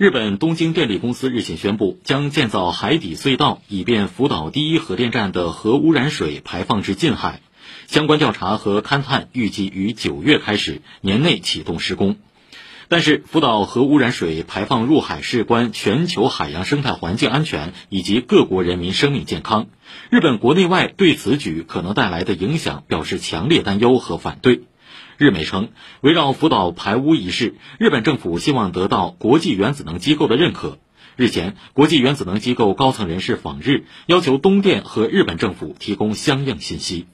日本东京电力公司日前宣布，将建造海底隧道，以便福岛第一核电站的核污染水排放至近海。相关调查和勘探预计于九月开始，年内启动施工。但是，福岛核污染水排放入海事关全球海洋生态环境安全以及各国人民生命健康。日本国内外对此举可能带来的影响表示强烈担忧和反对。日媒称，围绕福岛排污一事，日本政府希望得到国际原子能机构的认可。日前，国际原子能机构高层人士访日，要求东电和日本政府提供相应信息。